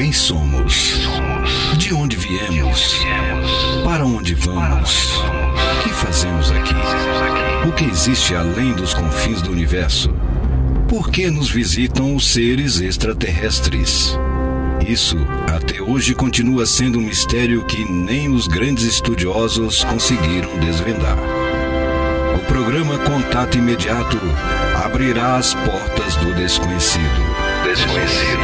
Quem somos? De onde viemos? Para onde vamos? O que fazemos aqui? O que existe além dos confins do universo? Por que nos visitam os seres extraterrestres? Isso até hoje continua sendo um mistério que nem os grandes estudiosos conseguiram desvendar. O programa Contato Imediato abrirá as portas do desconhecido. Desconhecido.